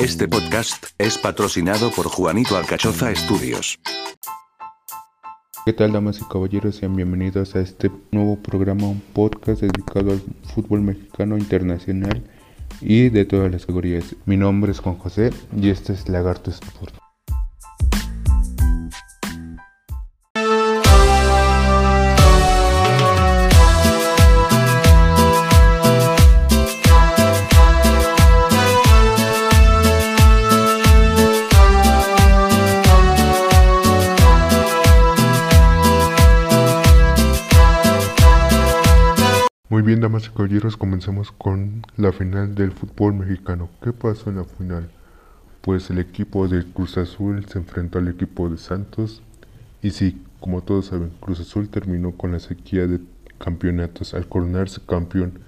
Este podcast es patrocinado por Juanito Alcachofa Estudios. ¿Qué tal damas y caballeros? Sean bienvenidos a este nuevo programa, un podcast dedicado al fútbol mexicano internacional y de todas las categorías. Mi nombre es Juan José y este es Lagarto Sport. Bien, damas y caballeros, comenzamos con la final del fútbol mexicano. ¿Qué pasó en la final? Pues el equipo de Cruz Azul se enfrentó al equipo de Santos y sí, como todos saben, Cruz Azul terminó con la sequía de campeonatos al coronarse campeón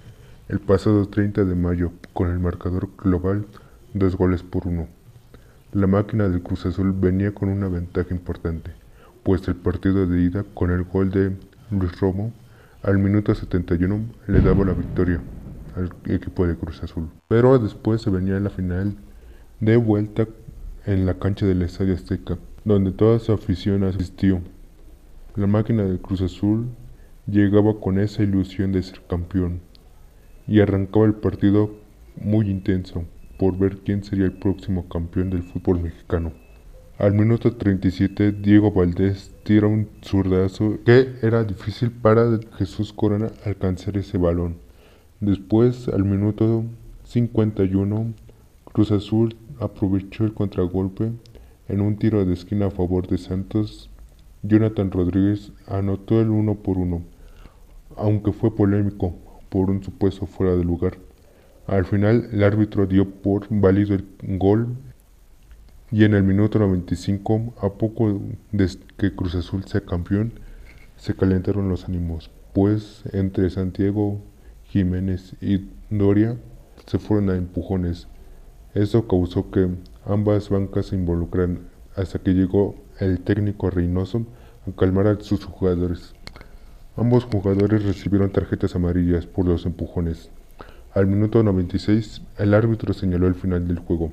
el pasado 30 de mayo con el marcador global dos goles por uno. La máquina del Cruz Azul venía con una ventaja importante, pues el partido de ida con el gol de Luis Romo al minuto 71 le daba la victoria al equipo de Cruz Azul. Pero después se venía la final de vuelta en la cancha del Estadio Azteca, donde toda su afición asistió. La máquina de Cruz Azul llegaba con esa ilusión de ser campeón y arrancaba el partido muy intenso por ver quién sería el próximo campeón del fútbol mexicano. Al minuto 37 Diego Valdés tira un zurdazo que era difícil para Jesús Corona alcanzar ese balón. Después, al minuto 51, Cruz Azul aprovechó el contragolpe en un tiro de esquina a favor de Santos. Jonathan Rodríguez anotó el uno por uno, aunque fue polémico por un supuesto fuera de lugar. Al final, el árbitro dio por válido el gol y en el minuto 95, a poco de que Cruz Azul sea campeón, se calentaron los ánimos, pues entre Santiago Jiménez y Doria se fueron a empujones. Eso causó que ambas bancas se involucraran hasta que llegó el técnico Reynoso a calmar a sus jugadores. Ambos jugadores recibieron tarjetas amarillas por los empujones. Al minuto 96, el árbitro señaló el final del juego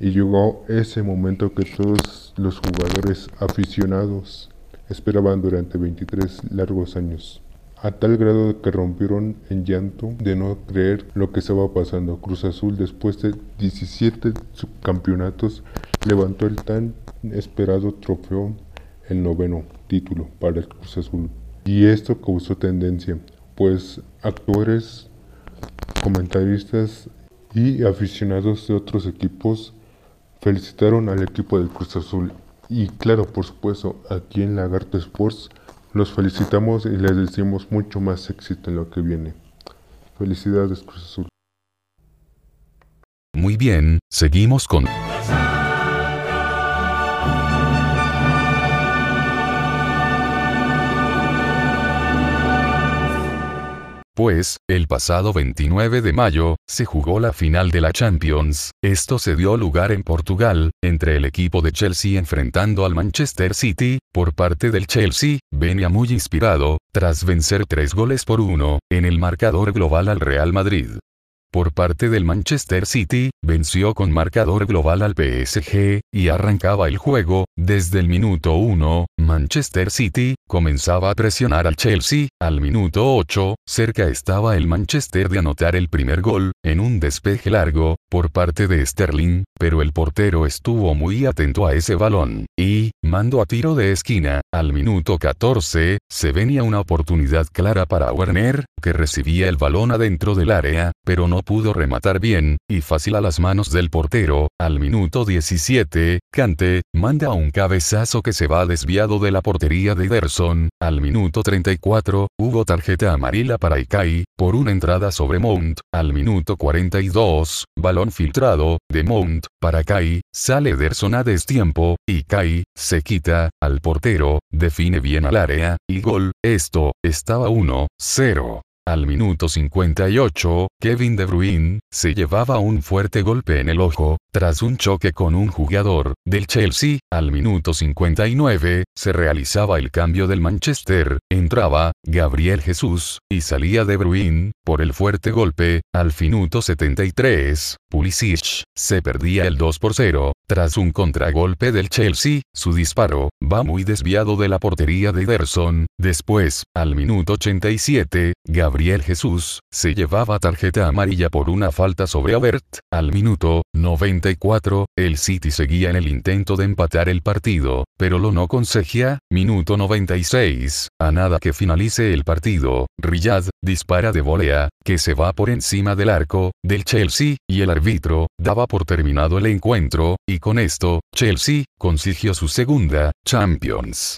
y llegó ese momento que todos los jugadores aficionados esperaban durante 23 largos años, a tal grado que rompieron en llanto de no creer lo que estaba pasando. Cruz Azul después de 17 subcampeonatos levantó el tan esperado trofeo, el noveno título para el Cruz Azul. Y esto causó tendencia, pues actores, comentaristas y aficionados de otros equipos felicitaron al equipo del Cruz Azul y claro, por supuesto, aquí en Lagarto Sports los felicitamos y les decimos mucho más éxito en lo que viene. Felicidades Cruz Azul. Muy bien, seguimos con... Pues, el pasado 29 de mayo, se jugó la final de la Champions. Esto se dio lugar en Portugal, entre el equipo de Chelsea enfrentando al Manchester City, por parte del Chelsea, venía muy inspirado, tras vencer tres goles por uno, en el marcador global al Real Madrid. Por parte del Manchester City, venció con marcador global al PSG, y arrancaba el juego, desde el minuto 1, Manchester City, comenzaba a presionar al Chelsea, al minuto 8, cerca estaba el Manchester de anotar el primer gol, en un despeje largo, por parte de Sterling, pero el portero estuvo muy atento a ese balón, y, mando a tiro de esquina, al minuto 14, se venía una oportunidad clara para Werner, que recibía el balón adentro del área, pero no pudo rematar bien, y fácil a las manos del portero, al minuto 17, Cante, manda un cabezazo que se va desviado de la portería de Al minuto 34, hubo tarjeta amarilla para Ikai, por una entrada sobre Mount, al minuto 42, balón filtrado, de Mount, para Kai, sale Ederson a destiempo, y se quita, al portero, define bien al área, y gol, esto, estaba 1-0. Al minuto 58, Kevin De Bruyne, se llevaba un fuerte golpe en el ojo, tras un choque con un jugador del Chelsea, al minuto 59, se realizaba el cambio del Manchester, entraba Gabriel Jesús, y salía De Bruyne, por el fuerte golpe, al minuto 73, Pulisic, se perdía el 2 por 0, tras un contragolpe del Chelsea, su disparo, va muy desviado de la portería de Ederson, después, al minuto 87, Gabriel Jesús, se llevaba tarjeta amarilla por una falta sobre Avert, al minuto 94, el City seguía en el intento de empatar el partido, pero lo no conseguía, minuto 96, a nada que finalice el partido, Riyad, dispara de volea, que se va por encima del arco, del Chelsea, y el árbitro, daba por terminado el encuentro, y con esto, Chelsea, consiguió su segunda, Champions.